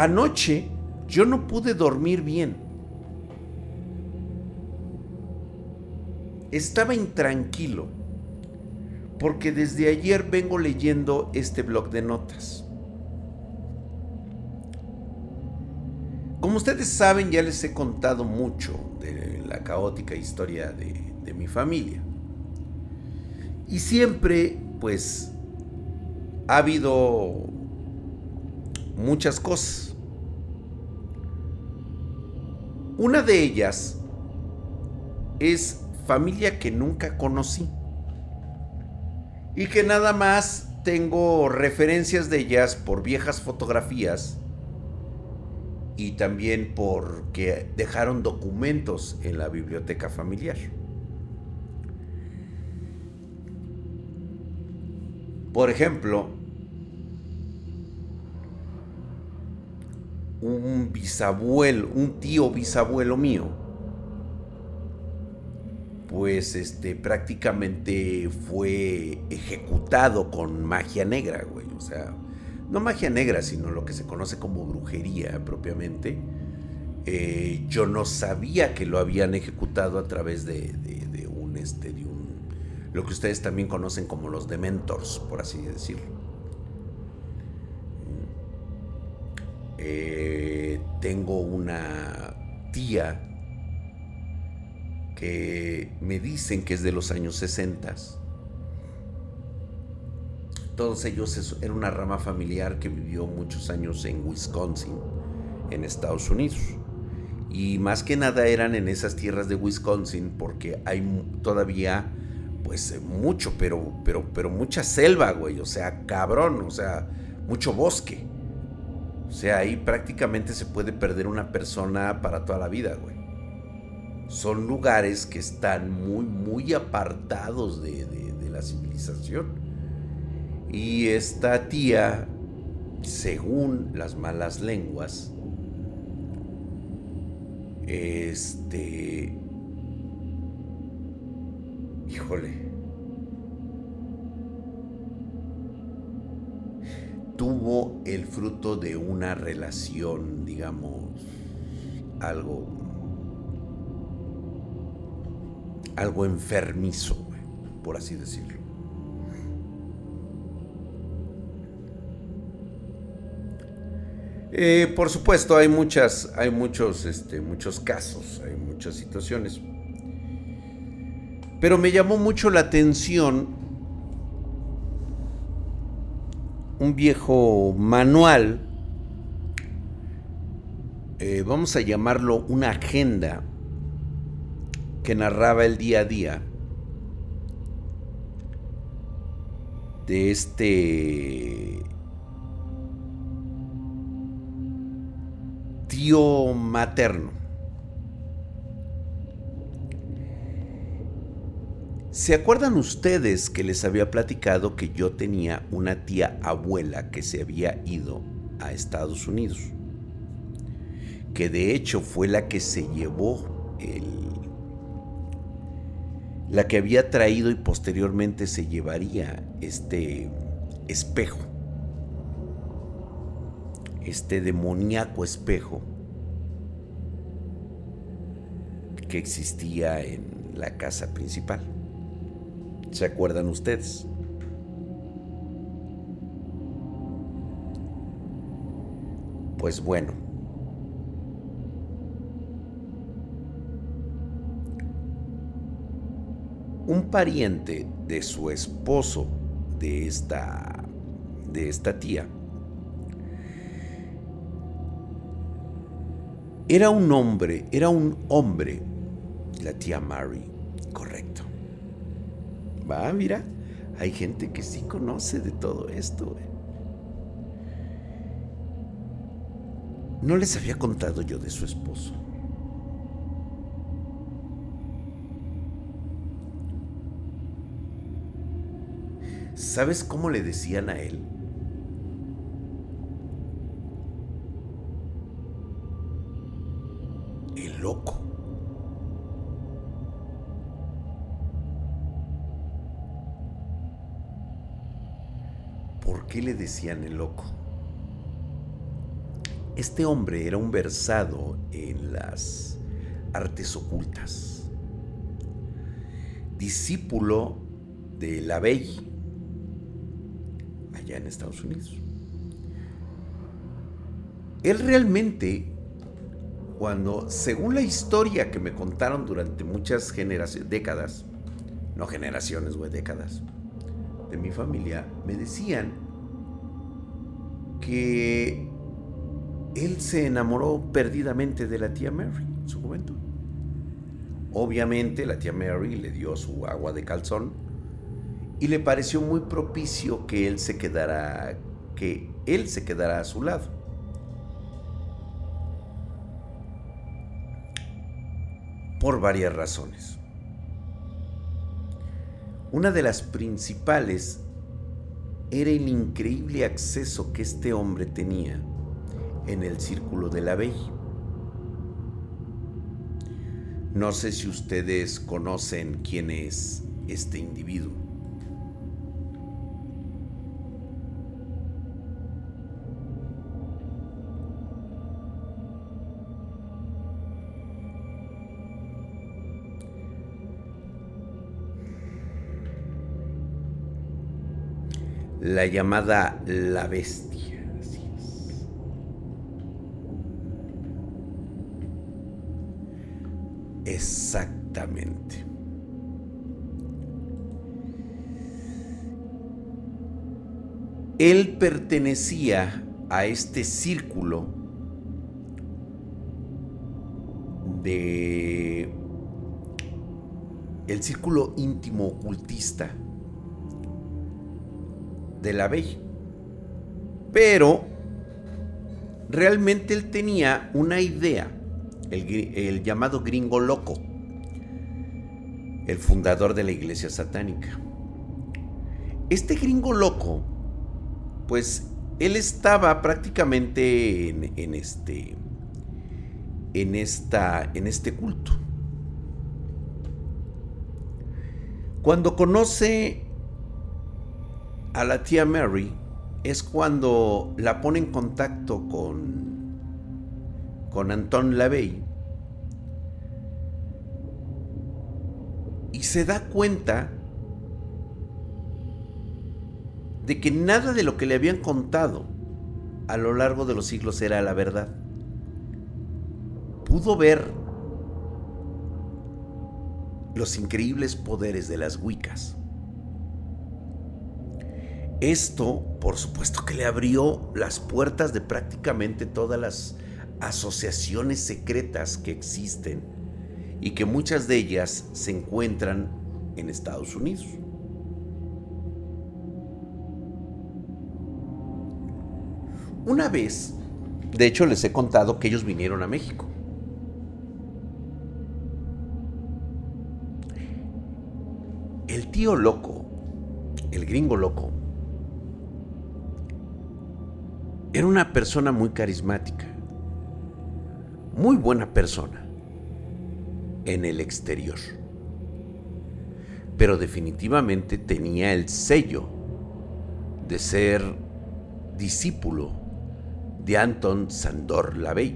anoche yo no pude dormir bien. Estaba intranquilo porque desde ayer vengo leyendo este blog de notas. Como ustedes saben, ya les he contado mucho de la caótica historia de, de mi familia. Y siempre, pues, ha habido muchas cosas. Una de ellas es familia que nunca conocí y que nada más tengo referencias de ellas por viejas fotografías y también porque dejaron documentos en la biblioteca familiar. Por ejemplo, un bisabuelo, un tío bisabuelo mío, pues este prácticamente fue ejecutado con magia negra, güey. O sea, no magia negra, sino lo que se conoce como brujería propiamente. Eh, yo no sabía que lo habían ejecutado a través de, de un este, de un lo que ustedes también conocen como los dementors, por así decirlo. Eh, tengo una tía que me dicen que es de los años 60. Todos ellos era una rama familiar que vivió muchos años en Wisconsin, en Estados Unidos. Y más que nada eran en esas tierras de Wisconsin porque hay todavía pues eh, mucho, pero, pero, pero mucha selva, güey, o sea, cabrón, o sea, mucho bosque. O sea, ahí prácticamente se puede perder una persona para toda la vida, güey. Son lugares que están muy, muy apartados de, de la civilización. Y esta tía, según las malas lenguas, este Híjole. Tuvo el fruto de una relación, digamos, algo. algo enfermizo, por así decirlo. Eh, por supuesto, hay muchas, hay muchos, este, muchos casos, hay muchas situaciones. Pero me llamó mucho la atención un viejo manual, eh, vamos a llamarlo una agenda, que narraba el día a día de este tío materno. ¿Se acuerdan ustedes que les había platicado que yo tenía una tía abuela que se había ido a Estados Unidos? Que de hecho fue la que se llevó el... la que había traído y posteriormente se llevaría este espejo. Este demoníaco espejo que existía en la casa principal. ¿Se acuerdan ustedes? Pues bueno. Un pariente de su esposo, de esta, de esta tía, era un hombre, era un hombre, la tía Mary, correcto Va, mira, hay gente que sí conoce de todo esto. No les había contado yo de su esposo. ¿Sabes cómo le decían a él? Qué le decían el loco? Este hombre era un versado en las artes ocultas, discípulo de la Bey, allá en Estados Unidos. Él realmente, cuando, según la historia que me contaron durante muchas generaciones, décadas, no generaciones, güey, décadas, de mi familia, me decían que él se enamoró perdidamente de la tía Mary en su juventud. Obviamente la tía Mary le dio su agua de calzón y le pareció muy propicio que él se quedara que él se quedara a su lado. por varias razones. Una de las principales era el increíble acceso que este hombre tenía en el círculo de la bella. No sé si ustedes conocen quién es este individuo. La llamada la bestia. Exactamente. Él pertenecía a este círculo de el círculo íntimo ocultista de la Bella. Pero realmente él tenía una idea, el, llamado gringo loco, el fundador de la iglesia satánica. Este gringo loco, pues él estaba prácticamente en, en, este en esta en este culto. Cuando conoce a la tía Mary es cuando la pone en contacto con, con Anton Lavey y se da cuenta de que nada de lo que le habían contado a lo largo de los siglos era la verdad. Pudo ver los increíbles poderes de las Wiccas. Esto, por supuesto, que le abrió las puertas de prácticamente todas las asociaciones secretas que existen y que muchas de ellas se encuentran en Estados Unidos. Una vez, de hecho les he contado que ellos vinieron a México. El tío loco, el gringo loco, Era una persona muy carismática, muy buena persona en el exterior, pero definitivamente tenía el sello de ser discípulo de Anton Sandor Lavey.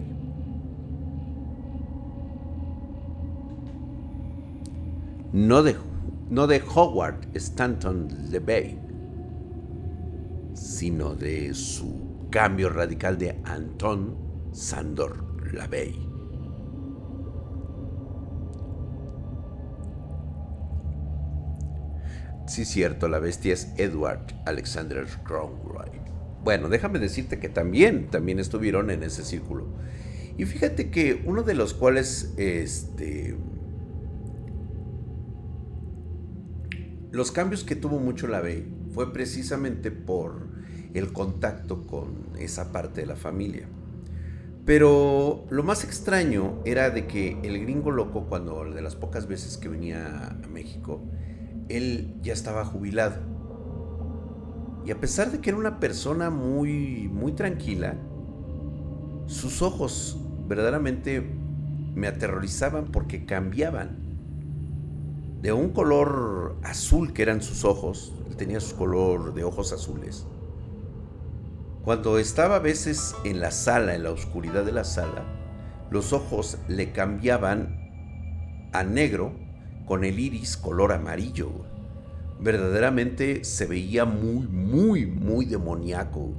No de, no de Howard Stanton LeVay, sino de su cambio radical de Anton Sandor Lavey. Sí, cierto, la bestia es Edward Alexander Cromwell. Bueno, déjame decirte que también, también estuvieron en ese círculo. Y fíjate que uno de los cuales, este, los cambios que tuvo mucho la fue precisamente por el contacto con esa parte de la familia. Pero lo más extraño era de que el gringo loco, cuando de las pocas veces que venía a México, él ya estaba jubilado. Y a pesar de que era una persona muy, muy tranquila, sus ojos verdaderamente me aterrorizaban porque cambiaban. De un color azul que eran sus ojos, él tenía su color de ojos azules, Cuando estaba a veces en la sala, en la oscuridad de la sala, los ojos le cambiaban a negro con el iris color amarillo. Verdaderamente se veía muy, muy, muy demoníaco.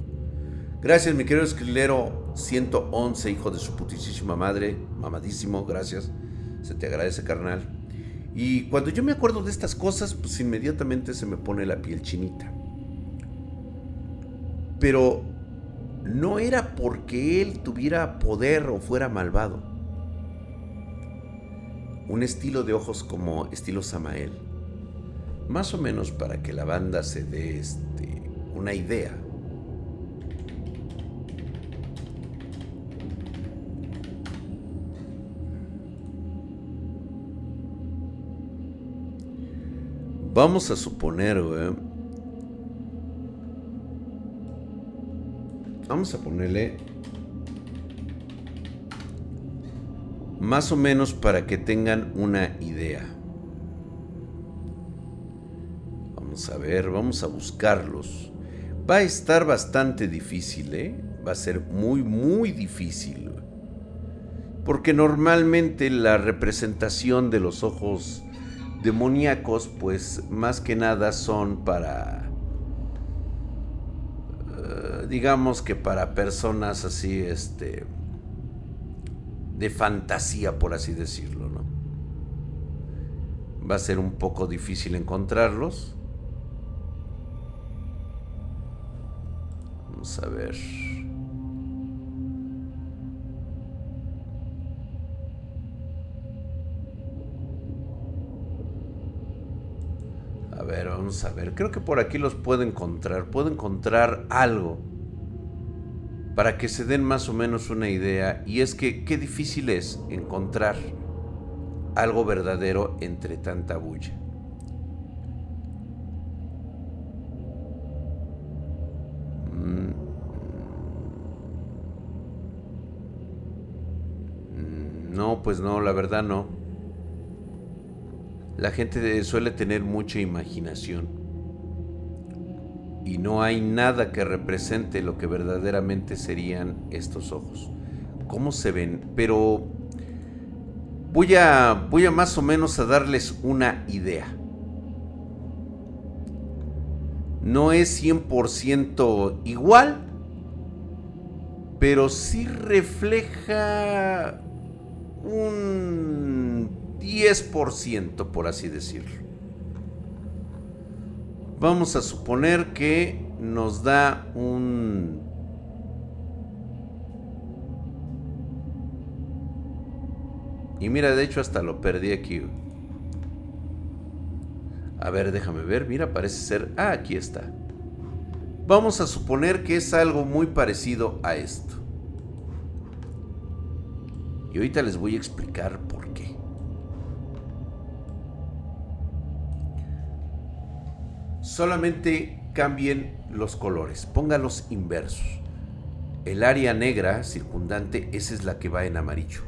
Gracias, mi querido escrilero 111, hijo de su putísima madre, mamadísimo, gracias. Se te agradece, carnal. Y cuando yo me acuerdo de estas cosas, pues inmediatamente se me pone la piel chinita. Pero no era porque él tuviera poder o fuera malvado. Un estilo de ojos como estilo Samael. Más o menos para que la banda se dé este, una idea. Vamos a suponer, Vamos a ponerle más o menos para que tengan una idea. Vamos a ver, vamos a buscarlos. Va a estar bastante difícil, ¿eh? Va a ser muy, muy difícil. Porque normalmente la representación de los ojos demoníacos, pues más que nada son para, digamos que para personas así, este, de fantasía, por así decirlo, ¿no? Va a ser un poco difícil encontrarlos. Vamos a ver. A ver, vamos a ver. Creo que por aquí los puedo encontrar. Puedo encontrar algo para que se den más o menos una idea. Y es que qué difícil es encontrar algo verdadero entre tanta bulla. Mm. No, pues no, la verdad no. La gente suele tener mucha imaginación y no hay nada que represente lo que verdaderamente serían estos ojos. ¿Cómo se ven? Pero voy a, voy a más o menos a darles una idea. No es 100% igual, pero sí refleja un 10%, por así decirlo. Vamos a suponer que nos da un... Y mira, de hecho hasta lo perdí aquí. A ver, déjame ver. Mira, parece ser... Ah, aquí está. Vamos a suponer que es algo muy parecido a esto. Y ahorita les voy a explicar por qué. Solamente cambien los colores, póngalos inversos. El área negra circundante, esa es la que va en amarillo.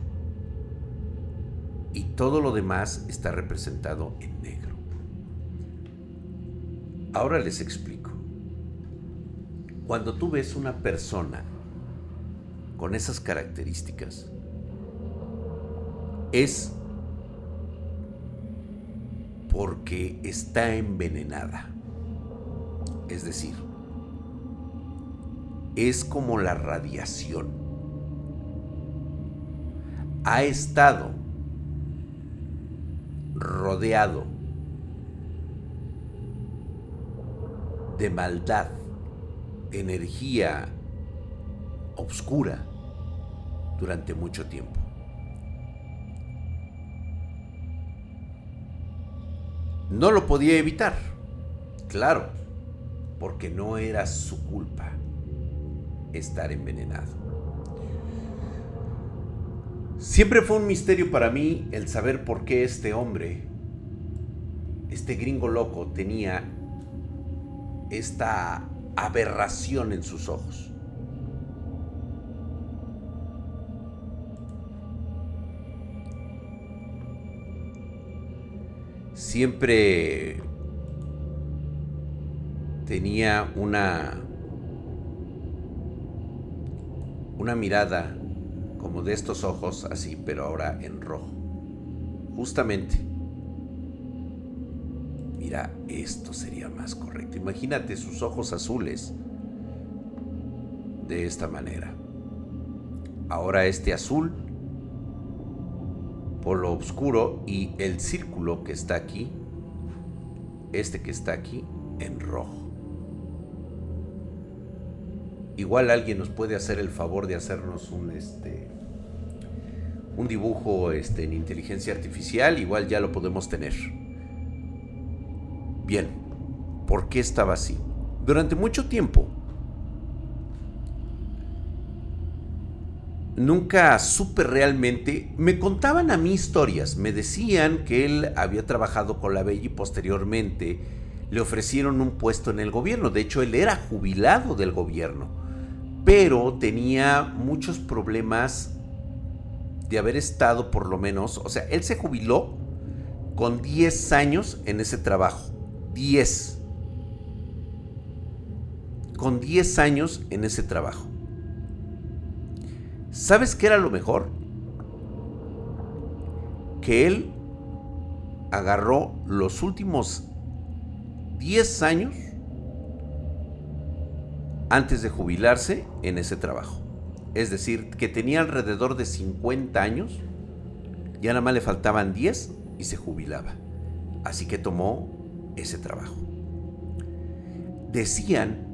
Y todo lo demás está representado en negro. Ahora les explico. Cuando tú ves una persona con esas características, es porque está envenenada. Es decir, es como la radiación. Ha estado rodeado de maldad, energía oscura durante mucho tiempo. No lo podía evitar, claro porque no era su culpa estar envenenado. Siempre fue un misterio para mí el saber por qué este hombre, este gringo loco, tenía esta aberración en sus ojos. Siempre tenía una una mirada como de estos ojos así, pero ahora en rojo. Justamente. Mira, esto sería más correcto. Imagínate sus ojos azules de esta manera. Ahora este azul por lo oscuro y el círculo que está aquí, este que está aquí, en rojo. Igual alguien nos puede hacer el favor de hacernos un este un dibujo este, en inteligencia artificial, igual ya lo podemos tener. Bien, ¿por qué estaba así? Durante mucho tiempo nunca supe realmente, me contaban a mí historias, me decían que él había trabajado con la Bella y posteriormente le ofrecieron un puesto en el gobierno, de hecho él era jubilado del gobierno pero tenía muchos problemas de haber estado por lo menos, o sea, él se jubiló con 10 años en ese trabajo, 10. Con 10 años en ese trabajo. ¿Sabes qué era lo mejor? Que él agarró los últimos 10 años antes de jubilarse en ese trabajo. Es decir, que tenía alrededor de 50 años, ya nada más le faltaban 10 y se jubilaba. Así que tomó ese trabajo. Decían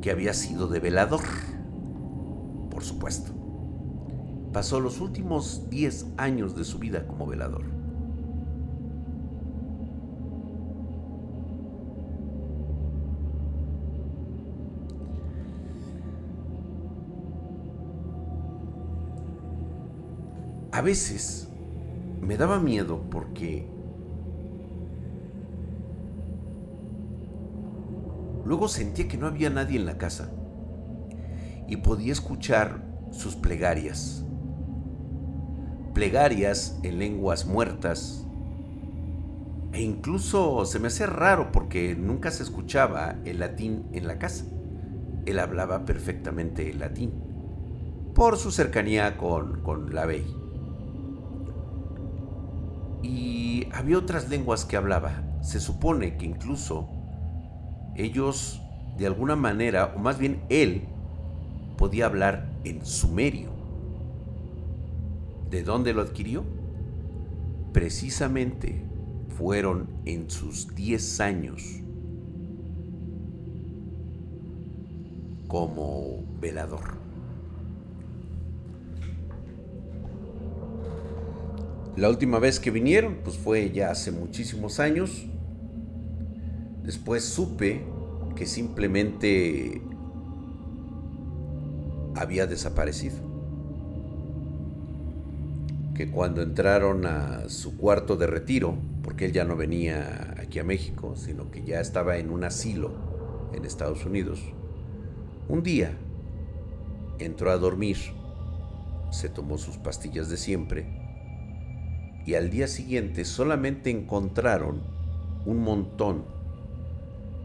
que había sido de velador, por supuesto. Pasó los últimos 10 años de su vida como velador. A veces me daba miedo porque luego sentía que no había nadie en la casa y podía escuchar sus plegarias. Plegarias en lenguas muertas. E incluso se me hacía raro porque nunca se escuchaba el latín en la casa. Él hablaba perfectamente el latín por su cercanía con, con la Bey y había otras lenguas que hablaba. Se supone que incluso ellos, de alguna manera, o más bien él, podía hablar en sumerio. ¿De dónde lo adquirió? Precisamente fueron en sus 10 años como velador. La última vez que vinieron, pues fue ya hace muchísimos años. Después supe que simplemente había desaparecido. Que cuando entraron a su cuarto de retiro, porque él ya no venía aquí a México, sino que ya estaba en un asilo en Estados Unidos, un día entró a dormir, se tomó sus pastillas de siempre y al día siguiente solamente encontraron un montón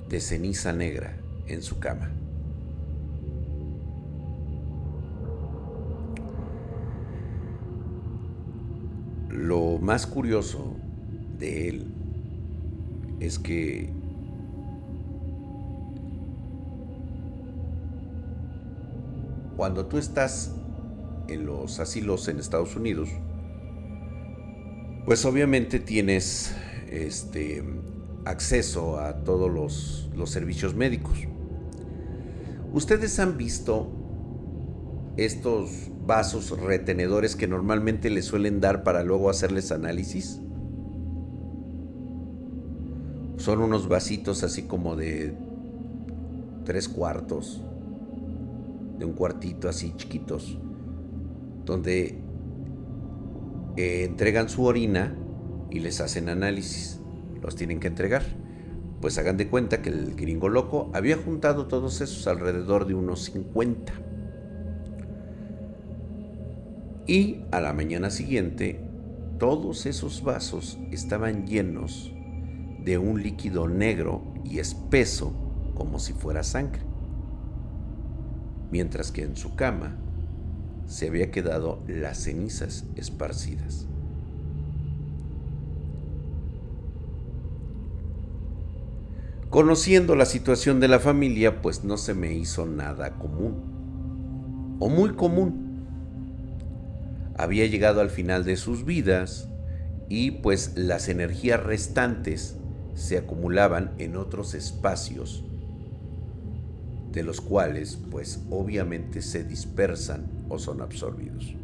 de ceniza negra en su cama. Lo más curioso de él es que cuando tú estás en los asilos en Estados Unidos, pues obviamente tienes este, acceso a todos los, los servicios médicos. ¿Ustedes han visto estos vasos retenedores que normalmente les suelen dar para luego hacerles análisis? Son unos vasitos así como de tres cuartos, de un cuartito así chiquitos, donde eh, entregan su orina y les hacen análisis. Los tienen que entregar. Pues hagan de cuenta que el gringo loco había juntado todos esos alrededor de unos 50. Y a la mañana siguiente, todos esos vasos estaban llenos de un líquido negro y espeso como si fuera sangre. Mientras que en su cama se había quedado las cenizas esparcidas. Conociendo la situación de la familia, pues no se me hizo nada común, o muy común. Había llegado al final de sus vidas y pues las energías restantes se acumulaban en otros espacios, de los cuales pues obviamente se dispersan o son absorbidos.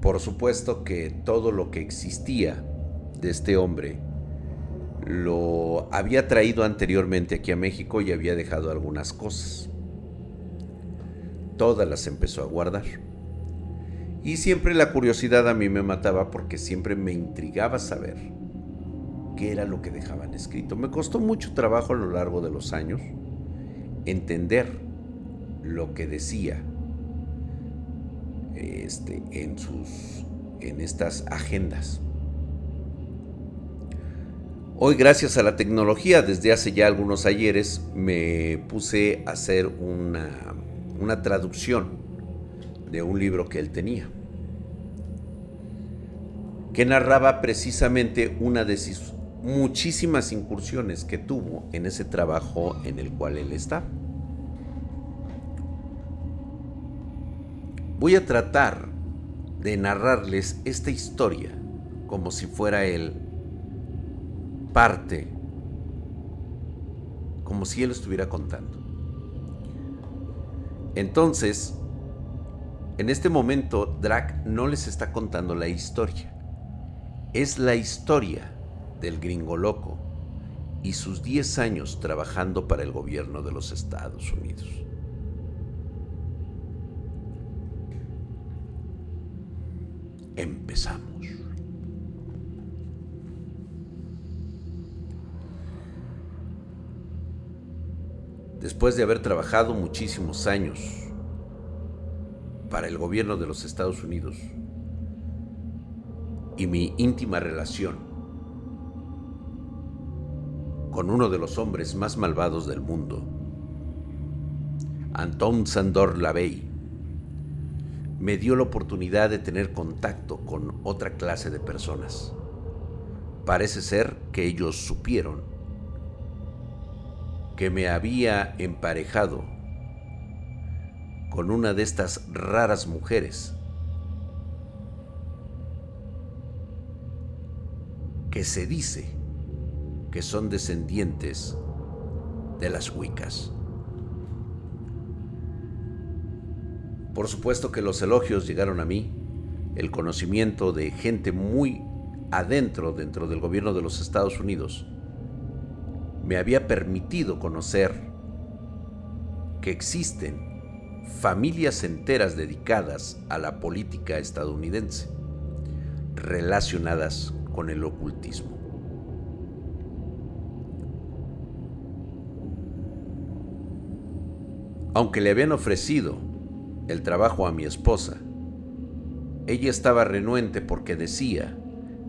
Por supuesto que todo lo que existía de este hombre lo había traído anteriormente aquí a México y había dejado algunas cosas. Todas las empezó a guardar. Y siempre la curiosidad a mí me mataba porque siempre me intrigaba saber qué era lo que dejaban escrito. Me costó mucho trabajo a lo largo de los años entender lo que decía este, en, sus, en estas agendas. Hoy gracias a la tecnología, desde hace ya algunos ayeres, me puse a hacer una, una traducción de un libro que él tenía, que narraba precisamente una de sus muchísimas incursiones que tuvo en ese trabajo en el cual él está. Voy a tratar de narrarles esta historia como si fuera él parte, como si él estuviera contando. Entonces, en este momento, Drac no les está contando la historia. Es la historia del gringo loco y sus 10 años trabajando para el gobierno de los Estados Unidos. Empezamos. Después de haber trabajado muchísimos años para el gobierno de los Estados Unidos y mi íntima relación con uno de los hombres más malvados del mundo, Anton Sandor Lavey, me dio la oportunidad de tener contacto con otra clase de personas. Parece ser que ellos supieron que me había emparejado con una de estas raras mujeres que se dice que son descendientes de las Wiccas. Por supuesto que los elogios llegaron a mí, el conocimiento de gente muy adentro dentro del gobierno de los Estados Unidos me había permitido conocer que existen familias enteras dedicadas a la política estadounidense relacionadas con el ocultismo. Aunque le habían ofrecido el trabajo a mi esposa. Ella estaba renuente porque decía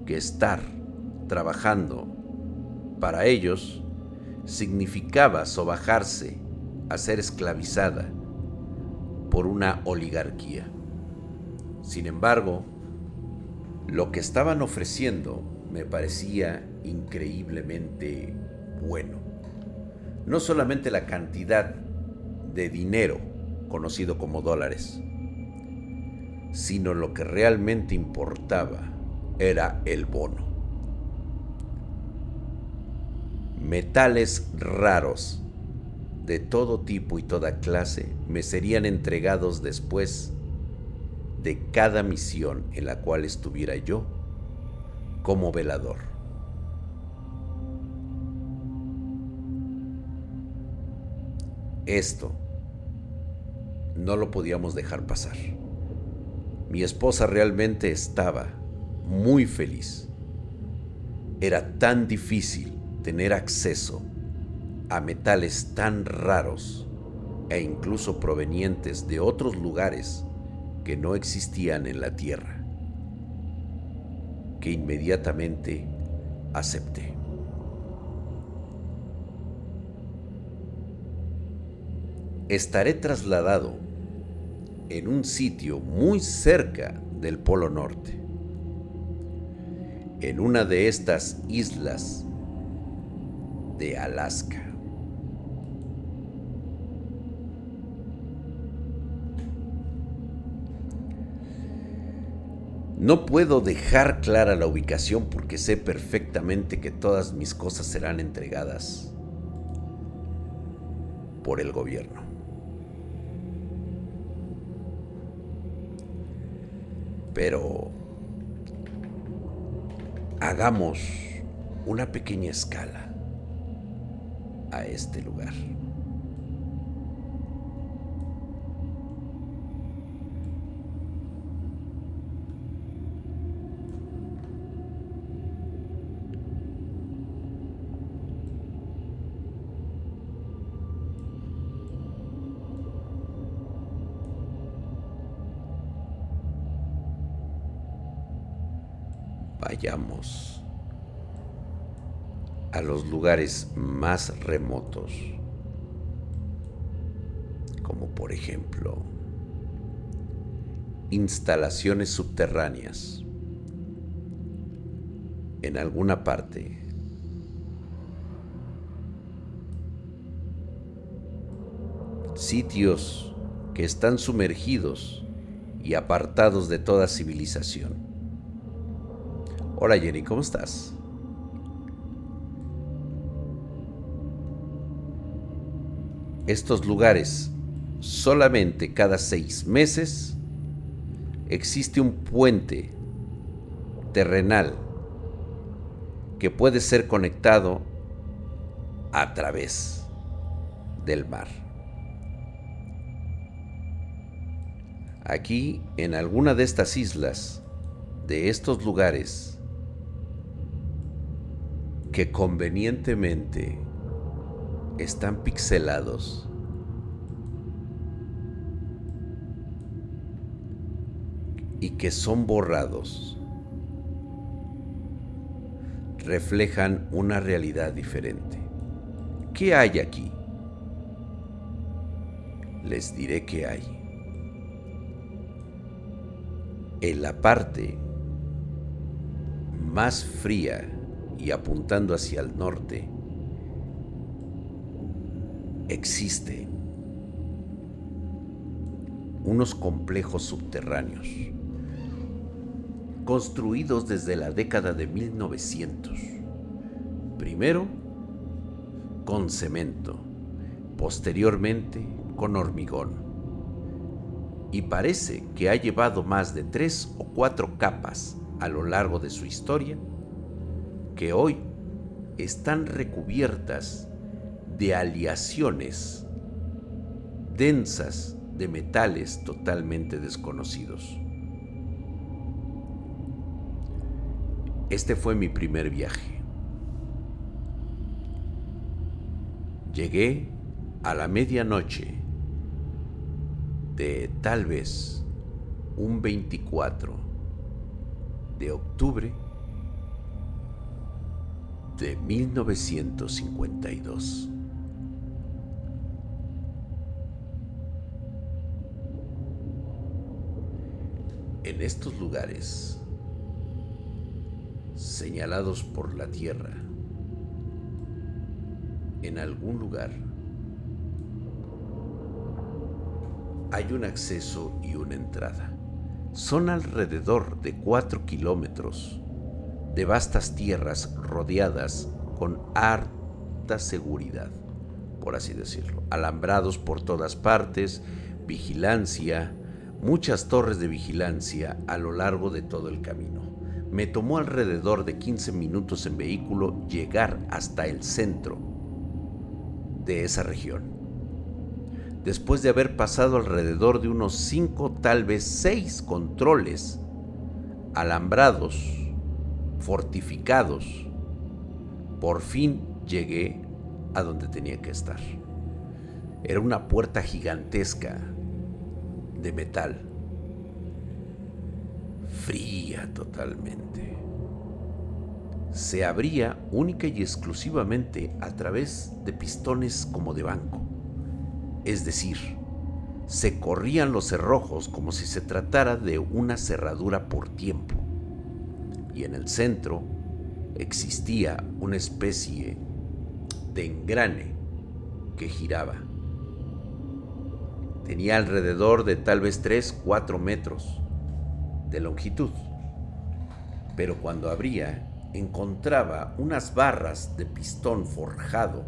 que estar trabajando para ellos significaba sobajarse a ser esclavizada por una oligarquía. Sin embargo, lo que estaban ofreciendo me parecía increíblemente bueno. No solamente la cantidad de dinero conocido como dólares, sino lo que realmente importaba era el bono. Metales raros de todo tipo y toda clase me serían entregados después de cada misión en la cual estuviera yo como velador. Esto no lo podíamos dejar pasar. Mi esposa realmente estaba muy feliz. Era tan difícil tener acceso a metales tan raros e incluso provenientes de otros lugares que no existían en la Tierra, que inmediatamente acepté. estaré trasladado en un sitio muy cerca del Polo Norte, en una de estas islas de Alaska. No puedo dejar clara la ubicación porque sé perfectamente que todas mis cosas serán entregadas por el gobierno. Pero hagamos una pequeña escala a este lugar. Vayamos a los lugares más remotos, como por ejemplo instalaciones subterráneas en alguna parte sitios que están sumergidos y apartados de toda civilización. Hola Jenny, ¿cómo estás? Estos lugares, solamente cada seis meses, existe un puente terrenal que puede ser conectado a través del mar. Aquí, en alguna de estas islas, de estos lugares, que convenientemente están pixelados. y que son borrados reflejan una realidad diferente. ¿Qué hay aquí? Les diré qué hay. En la parte más fría y apuntando hacia el norte, existe unos complejos subterráneos construidos desde la década de 1900. Primero con cemento, posteriormente con hormigón. Y parece que ha llevado más de tres o cuatro capas a lo largo de su historia que hoy están recubiertas de aleaciones densas de metales totalmente desconocidos. Este fue mi primer viaje. Llegué a la medianoche de tal vez un 24 de octubre de 1952. En estos lugares, señalados por la tierra, en algún lugar, hay un acceso y una entrada. Son alrededor de 4 kilómetros de vastas tierras rodeadas con harta seguridad, por así decirlo, alambrados por todas partes, vigilancia, muchas torres de vigilancia a lo largo de todo el camino. Me tomó alrededor de 15 minutos en vehículo llegar hasta el centro de esa región. Después de haber pasado alrededor de unos 5, tal vez 6 controles alambrados fortificados, por fin llegué a donde tenía que estar. Era una puerta gigantesca de metal, fría totalmente. Se abría única y exclusivamente a través de pistones como de banco. es decir, se corrían los cerrojos como si se tratara de una cerradura por tiempo, y en el centro existía una especie de engrane que giraba. Tenía alrededor de tal vez 3, 4 metros de longitud, pero cuando abría encontraba unas barras de pistón forjado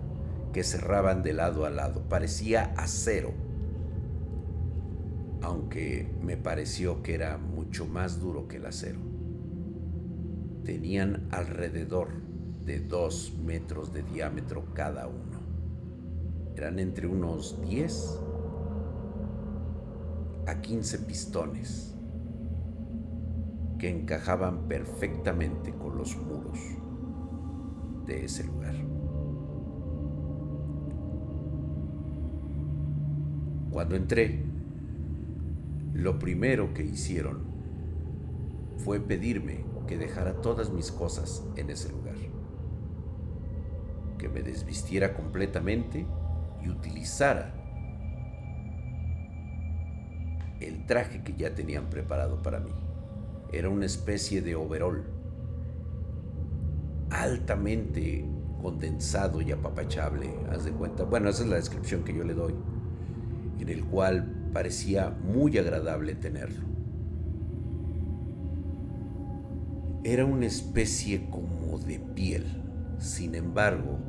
que cerraban de lado a lado. Parecía acero, aunque me pareció que era mucho más duro que el acero. Tenían alrededor de dos metros de diámetro cada uno. Eran entre unos 10 a 15 pistones que encajaban perfectamente con los muros de ese lugar. Cuando entré, lo primero que hicieron fue pedirme que dejara todas mis cosas en ese lugar, que me desvistiera completamente y utilizara el traje que ya tenían preparado para mí. Era una especie de overol, altamente condensado y apapachable, haz de cuenta. Bueno, esa es la descripción que yo le doy, en el cual parecía muy agradable tenerlo. Era una especie como de piel, sin embargo,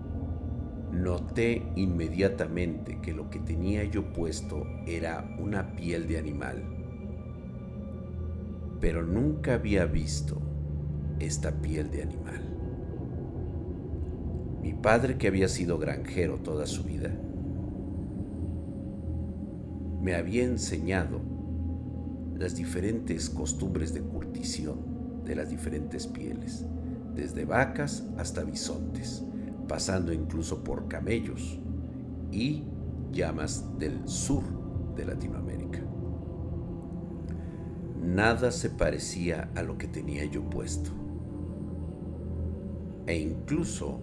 noté inmediatamente que lo que tenía yo puesto era una piel de animal. Pero nunca había visto esta piel de animal. Mi padre, que había sido granjero toda su vida, me había enseñado las diferentes costumbres de curtición de las diferentes pieles, desde vacas hasta bisontes, pasando incluso por camellos y llamas del sur de Latinoamérica. Nada se parecía a lo que tenía yo puesto. E incluso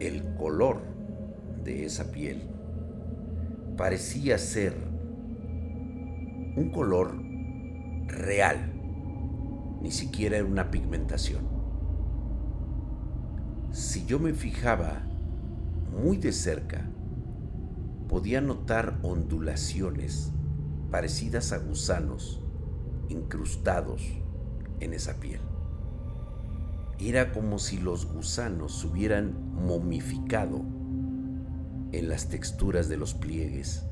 el color de esa piel parecía ser un color real, ni siquiera era una pigmentación. Si yo me fijaba muy de cerca, podía notar ondulaciones parecidas a gusanos incrustados en esa piel. Era como si los gusanos se hubieran momificado en las texturas de los pliegues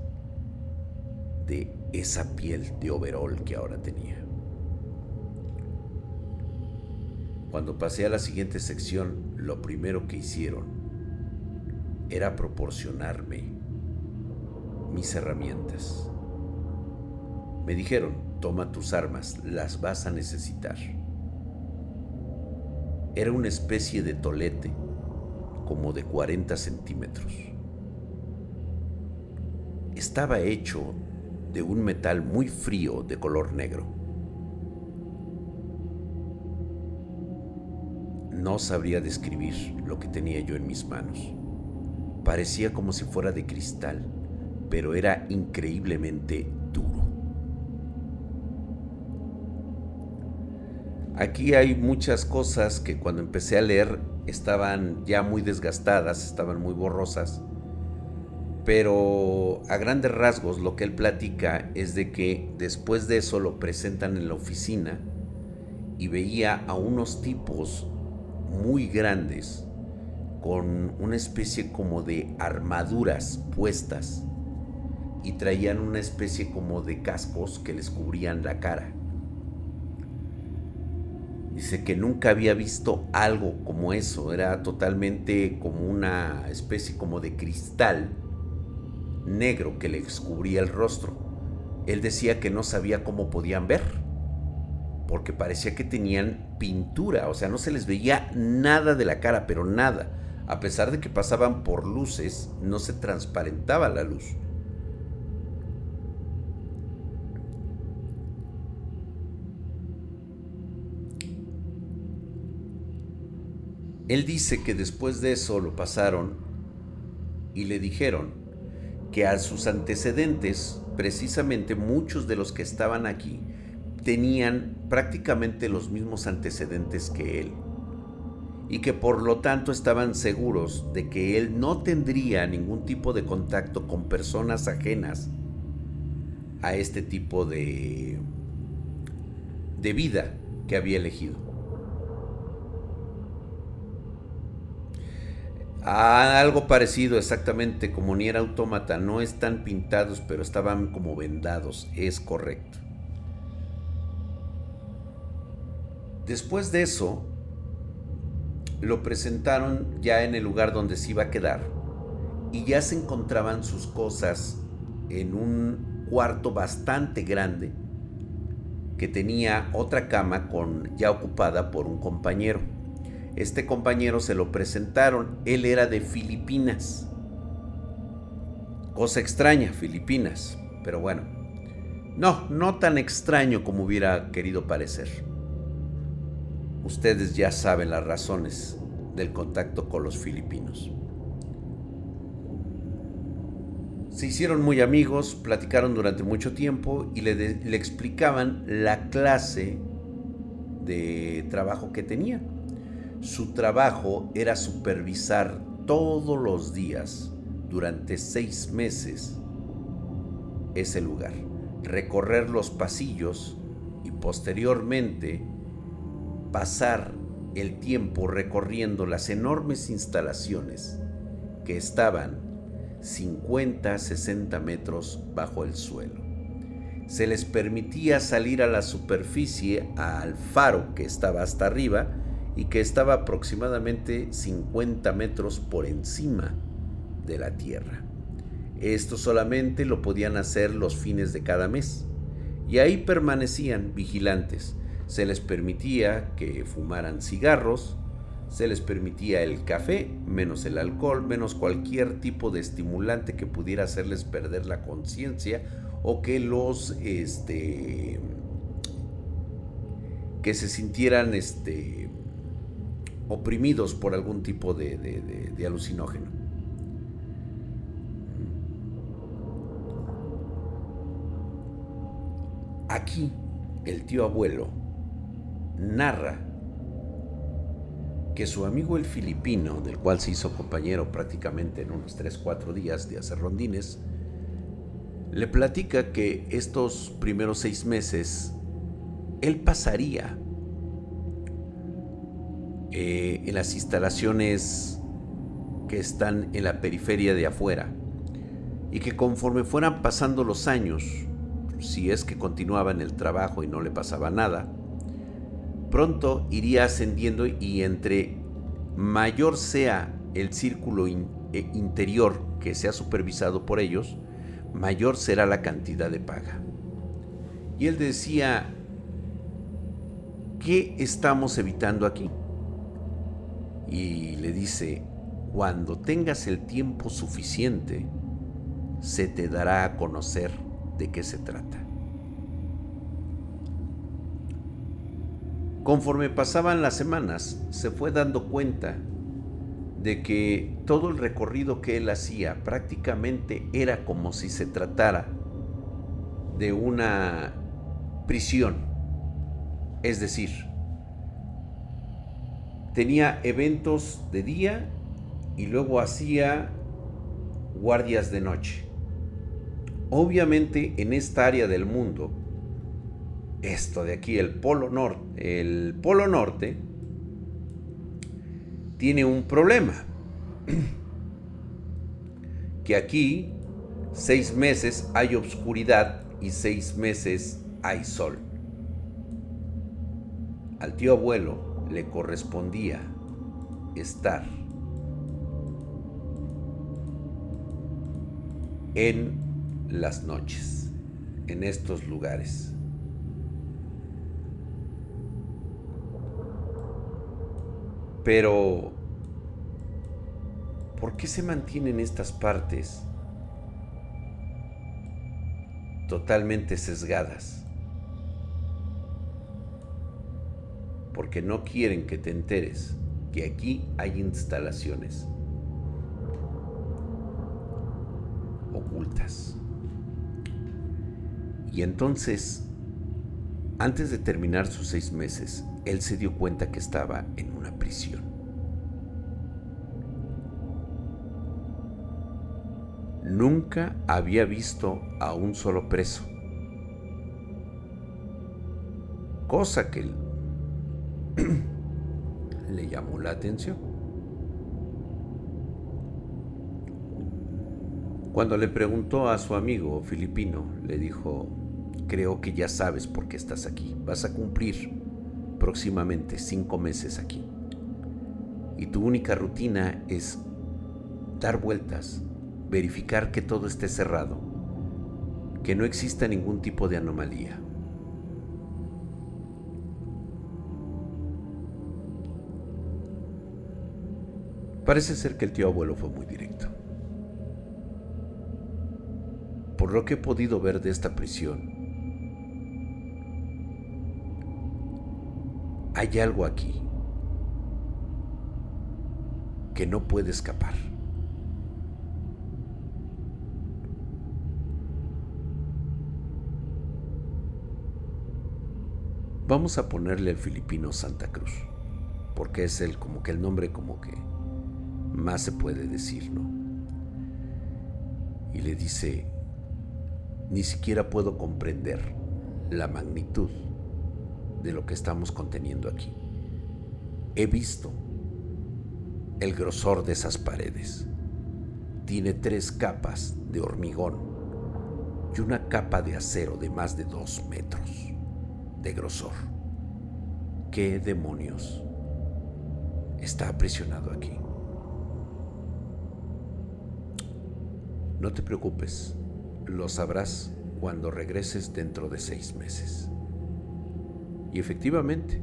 de esa piel de overol que ahora tenía. Cuando pasé a la siguiente sección, lo primero que hicieron era proporcionarme mis herramientas. Me dijeron, toma tus armas, las vas a necesitar. Era una especie de tolete, como de 40 centímetros. Estaba hecho de un metal muy frío de color negro. No sabría describir lo que tenía yo en mis manos. Parecía como si fuera de cristal, pero era increíblemente duro. Aquí hay muchas cosas que cuando empecé a leer estaban ya muy desgastadas, estaban muy borrosas, pero a grandes rasgos lo que él platica es de que después de eso lo presentan en la oficina y veía a unos tipos muy grandes con una especie como de armaduras puestas y traían una especie como de cascos que les cubrían la cara. Dice que nunca había visto algo como eso, era totalmente como una especie como de cristal negro que le descubría el rostro. Él decía que no sabía cómo podían ver, porque parecía que tenían pintura, o sea, no se les veía nada de la cara, pero nada. A pesar de que pasaban por luces, no se transparentaba la luz. Él dice que después de eso lo pasaron y le dijeron que a sus antecedentes, precisamente muchos de los que estaban aquí, tenían prácticamente los mismos antecedentes que él y que por lo tanto estaban seguros de que él no tendría ningún tipo de contacto con personas ajenas a este tipo de, de vida que había elegido. algo parecido exactamente como ni era autómata, no están pintados, pero estaban como vendados, es correcto. Después de eso, lo presentaron ya en el lugar donde se iba a quedar y ya se encontraban sus cosas en un cuarto bastante grande que tenía otra cama con ya ocupada por un compañero. Este compañero se lo presentaron, él era de Filipinas. Cosa extraña, Filipinas, pero bueno. No, no tan extraño como hubiera querido parecer. Ustedes ya saben las razones del contacto con los filipinos. Se hicieron muy amigos, platicaron durante mucho tiempo y le, explicaban la clase de trabajo que tenían su trabajo era supervisar todos los días durante seis meses ese lugar, recorrer los pasillos y posteriormente pasar el tiempo recorriendo las enormes instalaciones que estaban 50, 60 metros bajo el suelo. Se les permitía salir a la superficie, al faro que estaba hasta arriba, y que estaba aproximadamente 50 metros por encima de la Tierra. Esto solamente lo podían hacer los fines de cada mes y ahí permanecían vigilantes. Se les permitía que fumaran cigarros, se les permitía el café, menos el alcohol, menos cualquier tipo de estimulante que pudiera hacerles perder la conciencia o que los este que se sintieran este oprimidos por algún tipo de, alucinógeno. Aquí el tío abuelo narra que su amigo el filipino, del cual se hizo compañero prácticamente en unos 3-4 días de hacer rondines, le platica que estos primeros seis meses él pasaría eh, en las instalaciones que están en la periferia de afuera y que conforme fueran pasando los años, si es que continuaba en el trabajo y no le pasaba nada, pronto iría ascendiendo y entre mayor sea el círculo eh, interior que sea supervisado por ellos, mayor será la cantidad de paga. Y él decía, ¿qué estamos evitando aquí? y le dice, cuando tengas el tiempo suficiente, se te dará a conocer de qué se trata. Conforme pasaban las semanas, se fue dando cuenta de que todo el recorrido que él hacía prácticamente era como si se tratara de una prisión. Es decir, tenía eventos de día y luego hacía guardias de noche. Obviamente en esta área del mundo, esto de aquí, el Polo Norte, el Polo Norte tiene un problema. Que aquí seis meses hay obscuridad y seis meses hay sol. Al tío abuelo le correspondía estar en las noches, en estos lugares. Pero, ¿por qué se mantienen estas partes totalmente sesgadas? porque no quieren que te enteres que aquí hay instalaciones vueltas. Y entonces, antes de terminar sus seis meses, él se dio cuenta que estaba en una Nunca había visto a un solo preso, cosa que le llamó la atención. Cuando le preguntó a su amigo filipino, le dijo, creo que ya sabes por qué estás aquí. Vas a cumplir próximamente cinco meses aquí. Y tu única rutina es dar vueltas, verificar que todo esté cerrado, que no exista ningún tipo de anomalía. Parece ser que el tío abuelo fue muy directo. Por lo que he podido ver de esta prisión, hay algo aquí que no puede escapar. Vamos a ponerle al filipino Santa Cruz, porque es el como que el nombre como que más se puede decir, ¿no? Y le dice, ni siquiera puedo comprender la magnitud de lo que estamos conteniendo aquí. He visto el grosor de esas paredes. Tiene tres capas de hormigón y una capa de acero de más de dos metros de grosor. ¿Qué demonios está aprisionado aquí? No te preocupes, lo sabrás cuando regreses dentro de seis meses. Y efectivamente,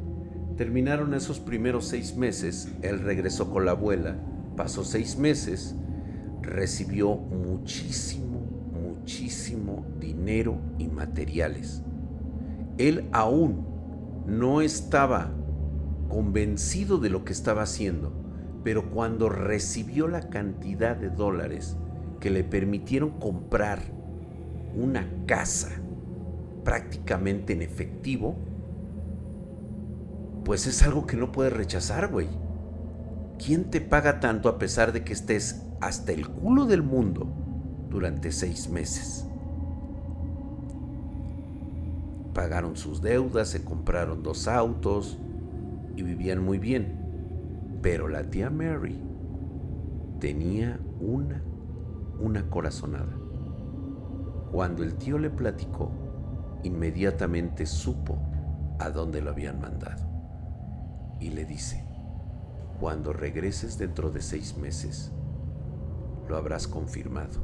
terminaron esos primeros seis meses, él regresó con la abuela, pasó seis meses, recibió muchísimo, muchísimo dinero y materiales. Él aún no estaba convencido de lo que estaba haciendo, pero cuando recibió la cantidad de dólares que le permitieron comprar una casa prácticamente en efectivo, pues es algo que no puedes rechazar, güey. ¿Quién te paga tanto a pesar de que estés hasta el culo del mundo durante seis meses? Pagaron sus deudas, se compraron dos autos y vivían muy bien. Pero la tía Mary tenía una, una corazonada. Cuando el tío le platicó, inmediatamente supo a dónde lo habían mandado y le dice, cuando regreses dentro de seis meses, lo habrás confirmado.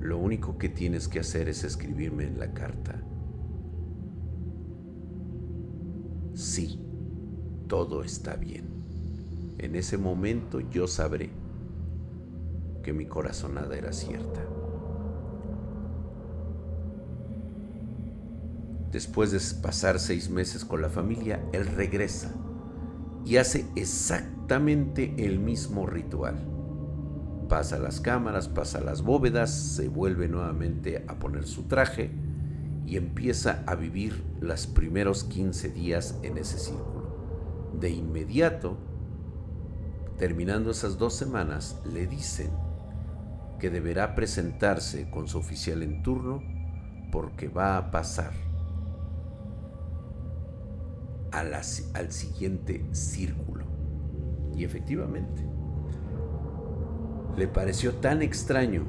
Lo único que tienes que hacer es escribirme en la carta. Sí, todo está bien. En ese momento yo sabré que mi corazonada era cierta. Después de pasar seis meses con la familia, él regresa y hace exactamente el mismo ritual. Pasa las cámaras, pasa las bóvedas, se vuelve nuevamente a poner su traje y empieza a vivir los primeros 15 días en ese círculo. De inmediato, terminando esas dos semanas, le dicen que deberá presentarse con su oficial en turno porque va a pasar al siguiente círculo. Y efectivamente, le pareció tan extraño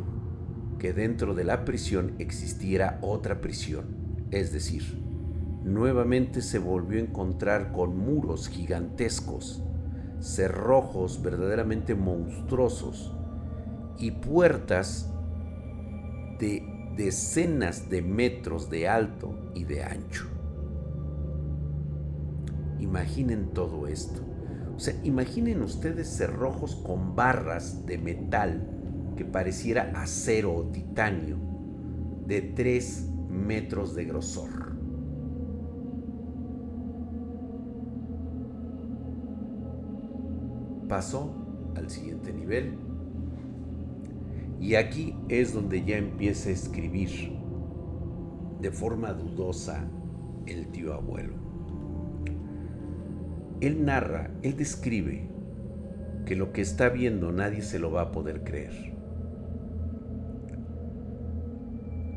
que dentro de la prisión existiera otra prisión. Es decir, nuevamente se volvió a encontrar con muros gigantescos, cerrojos verdaderamente monstruosos y puertas de decenas de metros de alto y de ancho. Imaginen todo esto. O sea, imaginen ustedes cerrojos con barras de metal que pareciera acero o titanio de 3 metros de grosor. Pasó al siguiente nivel Y aquí es donde ya empieza a escribir de forma dudosa el tío abuelo. Él narra, él describe que lo que está viendo nadie se lo va a poder creer.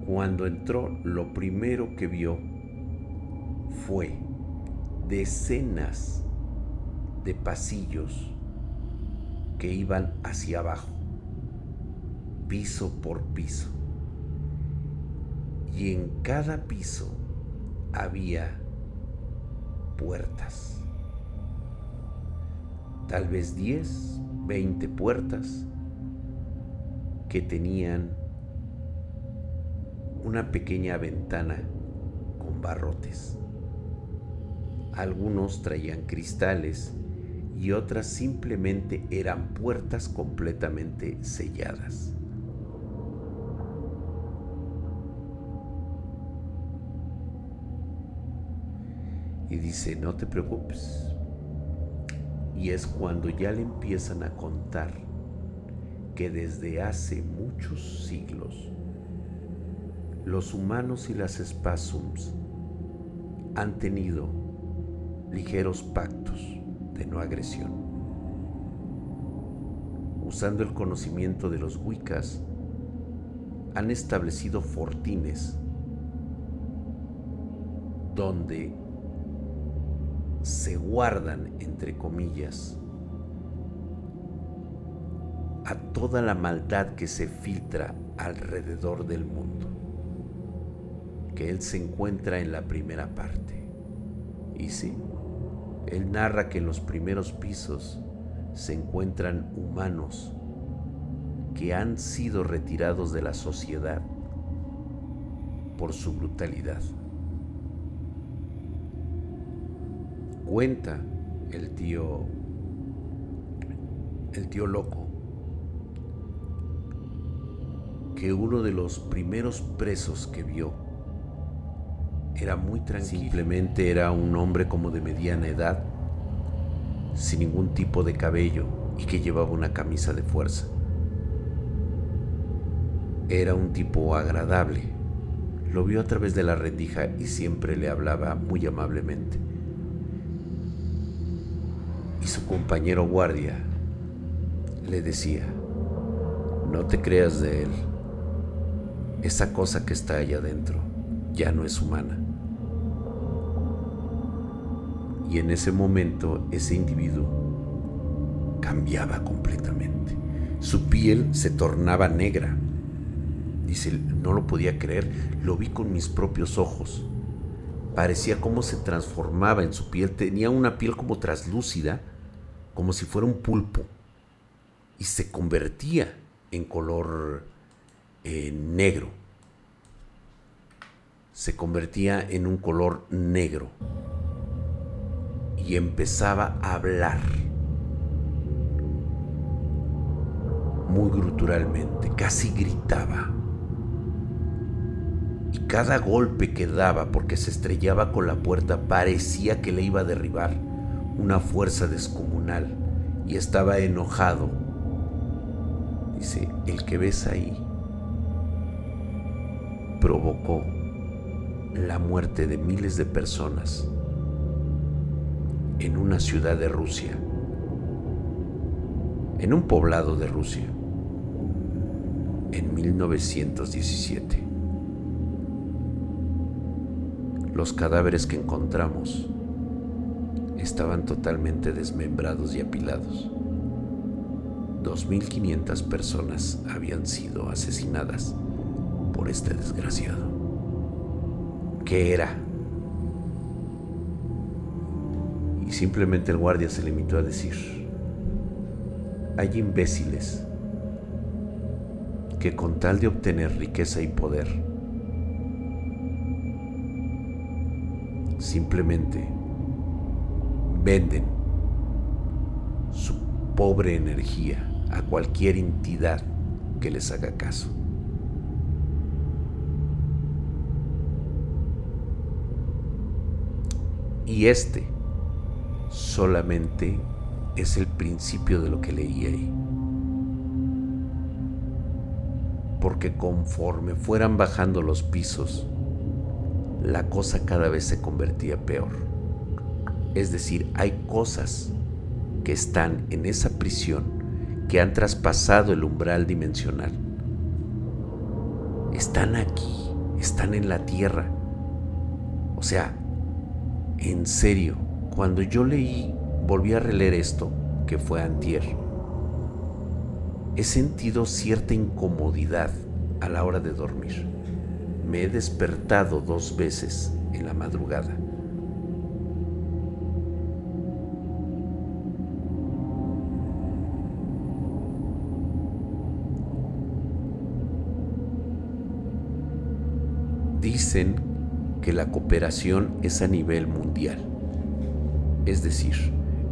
Cuando entró, lo primero que vio fue decenas de pasillos que iban hacia abajo, piso por piso. Y en cada piso había puertas. Tal vez 10, 20 puertas que tenían una pequeña ventana con barrotes. Algunos traían cristales y otras simplemente eran puertas completamente selladas. Y dice, no te preocupes. Y es cuando ya le empiezan a contar que desde hace muchos siglos los humanos y las spasums han tenido ligeros pactos de no agresión. Usando el conocimiento de los Wiccas, han establecido fortines donde se guardan, entre comillas, a toda la maldad que se filtra alrededor del mundo que él se encuentra en la primera parte. Y sí, él narra que en los primeros pisos se encuentran humanos que han sido retirados de la sociedad por su brutalidad. Cuenta el tío el tío loco que uno de los primeros presos que vio era muy tranquilo. Simplemente era un hombre como de mediana edad, sin ningún tipo de cabello y que llevaba una camisa de fuerza. Era un tipo agradable. Lo vio a través de la rendija y siempre le hablaba muy amablemente. Y su compañero guardia le decía, no te creas de él, esa cosa que está allá adentro ya no es humana. Y en ese momento ese individuo cambiaba completamente. Su piel se tornaba negra. Dice, no lo podía creer, lo vi con mis propios ojos. Parecía como se transformaba en su piel, tenía una piel como traslúcida, como si fuera un pulpo, y se convertía en color eh, negro. Se convertía en un color negro. Y empezaba a hablar muy gruturalmente, casi gritaba. Y cada golpe que daba porque se estrellaba con la puerta parecía que le iba a derribar una fuerza descomunal y estaba enojado. Dice, el que ves ahí provocó la muerte de miles de personas en una ciudad de Rusia, en un poblado de Rusia, en 1917. Los cadáveres que encontramos estaban totalmente desmembrados y apilados. 2.500 personas habían sido asesinadas por este desgraciado qué era. Y simplemente el guardia se limitó a decir, hay imbéciles que con tal de obtener riqueza y poder, simplemente venden su pobre energía a cualquier entidad que les haga caso. Y este solamente es el principio de lo que leí ahí. porque conforme fueran bajando los pisos, la cosa cada vez se convertía peor. Es decir, hay cosas que están en esa prisión que han traspasado el umbral dimensional. Están aquí, están en la tierra. O sea, en serio, cuando yo leí, volví a releer esto, que fue antier, he sentido cierta incomodidad a la hora de dormir. Me he despertado dos veces en la madrugada. Dicen que la cooperación es a nivel mundial. Es decir,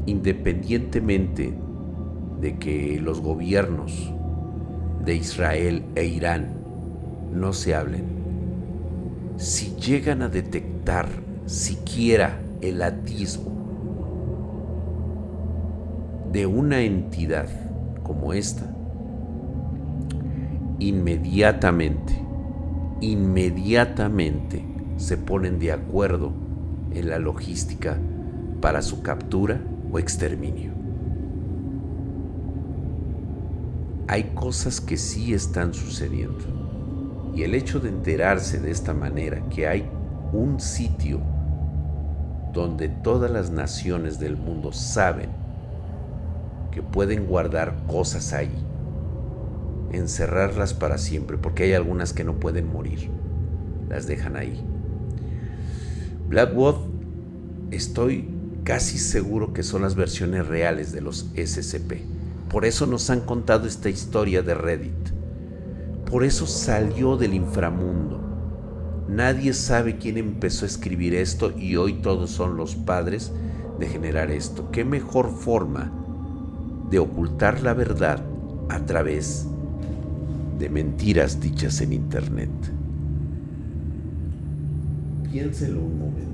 independientemente de que los gobiernos de Israel e Irán no se hablen, si llegan a detectar siquiera el atisbo de una entidad como esta, inmediatamente, inmediatamente se ponen de acuerdo en la logística para su captura o exterminio. Hay cosas que sí están sucediendo. Y el hecho de enterarse de esta manera que hay un sitio donde todas las naciones del mundo saben que pueden guardar cosas ahí, encerrarlas para siempre, porque hay algunas que no pueden morir, las dejan ahí. Blackwood, estoy casi seguro que son las versiones reales de los SCP. Por eso nos han contado esta historia de Reddit. Por eso salió del inframundo. Nadie sabe quién empezó a escribir esto y hoy todos son los padres de generar esto. ¿Qué mejor forma de ocultar la verdad a través de mentiras dichas en Internet? Piénselo un momento.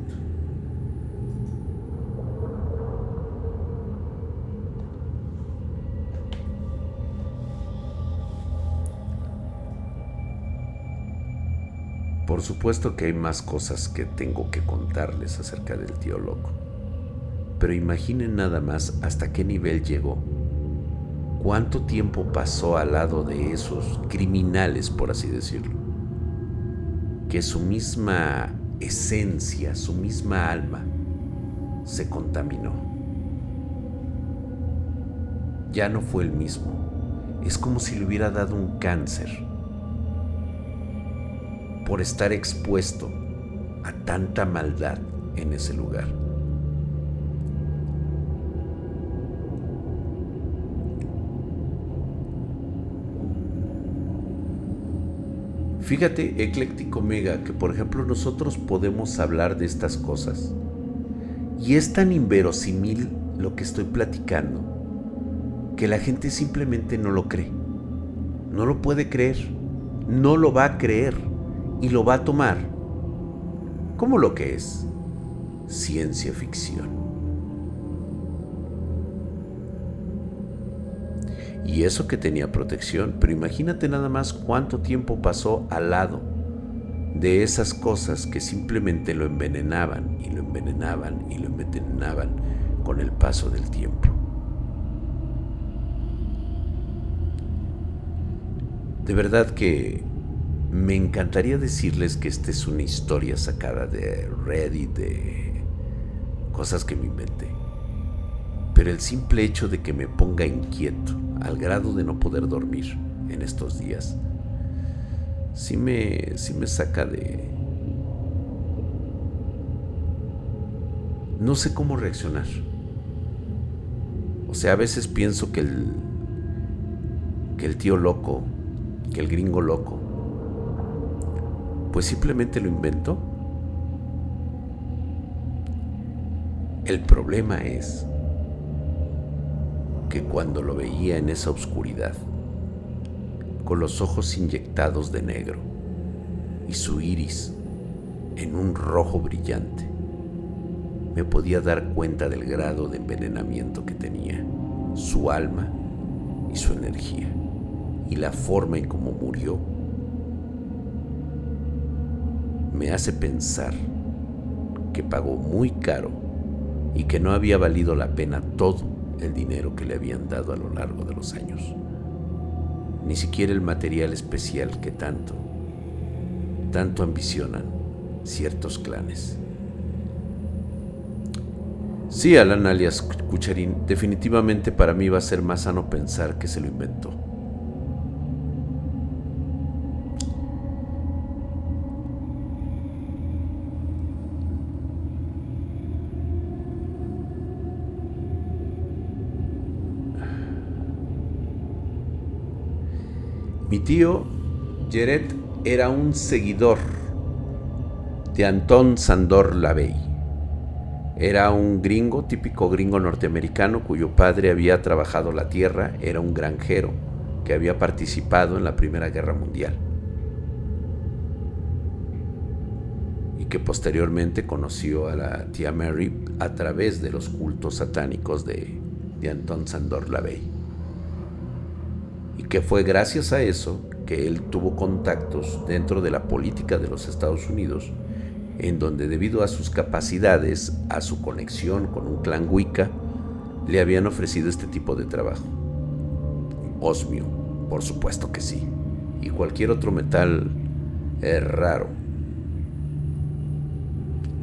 Por supuesto que hay más cosas que tengo que contarles acerca del tío loco. Pero imaginen nada más hasta qué nivel llegó. ¿Cuánto tiempo pasó al lado de esos criminales, por así decirlo? Que su misma esencia, su misma alma, se contaminó. Ya no fue el mismo. Es como si le hubiera dado un cáncer por estar expuesto a tanta maldad en ese lugar. Fíjate, ecléctico mega, que por ejemplo nosotros podemos hablar de estas cosas. Y es tan inverosímil lo que estoy platicando, que la gente simplemente no lo cree. No lo puede creer. No lo va a creer y lo va a tomar como lo que es ciencia ficción. Y eso que tenía protección, pero imagínate nada más cuánto tiempo pasó al lado de esas cosas que simplemente lo envenenaban y lo envenenaban y lo envenenaban con el paso del tiempo. De verdad que me encantaría decirles que esta es una historia sacada de Reddit, de cosas que me inventé. Pero el simple hecho de que me ponga inquieto, al grado de no poder dormir en estos días, sí me, sí me saca de... No sé cómo reaccionar. O sea, a veces pienso que el, que el tío loco, que el gringo loco, pues simplemente lo inventó. El problema es cuando lo veía en esa oscuridad, con los ojos inyectados de negro y su iris en un rojo brillante, me podía dar cuenta del grado de envenenamiento que tenía, su alma y su energía, y la forma en cómo murió me hace pensar que pagó muy caro y que no había valido la pena todo el dinero que le habían dado a lo largo de los años. Ni siquiera el material especial que tanto, tanto ambicionan ciertos clanes. Sí, Alan alias Cucharín, definitivamente para mí va a ser más sano pensar que se lo inventó. Tío Jared era un seguidor de Anton Sandor Lavey. Era un gringo, típico gringo norteamericano, cuyo padre había trabajado la tierra, era un granjero que había participado en la Primera Guerra Mundial. Y que posteriormente conoció a la tía Mary a través de los cultos satánicos de, de Anton Sandor Lavey y que fue gracias a eso que él tuvo contactos dentro de la política de los Estados Unidos, en donde debido a sus capacidades, a su conexión con un clan Wicca, le habían ofrecido este tipo de trabajo. Osmio, por supuesto que sí, y cualquier otro metal raro.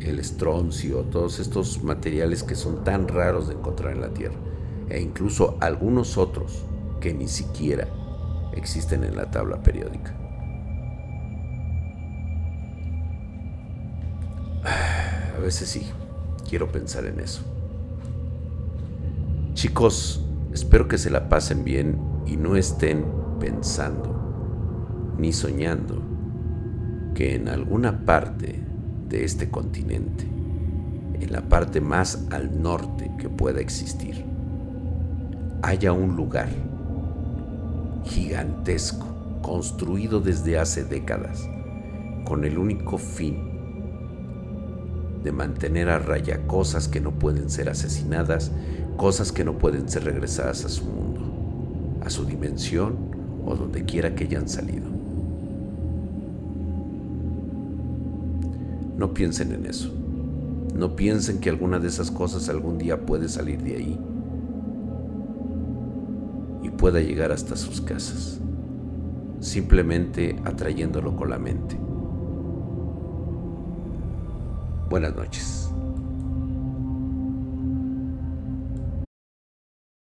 El estroncio, todos estos materiales que son tan raros de encontrar en la Tierra, e incluso algunos otros que ni siquiera existen en la tabla periódica. A veces sí, quiero pensar en eso. Chicos, espero que se la pasen bien y no estén pensando ni soñando que en alguna parte de este continente, en la parte más al norte que pueda existir, haya un lugar gigantesco, construido desde hace décadas, con el único fin de mantener a raya cosas que no pueden ser asesinadas, cosas que no pueden ser regresadas a su mundo, a su dimensión o donde quiera que hayan salido. No piensen en eso. No piensen que alguna de esas cosas algún día puede salir de ahí pueda llegar hasta sus casas, simplemente atrayéndolo con la mente. Buenas noches.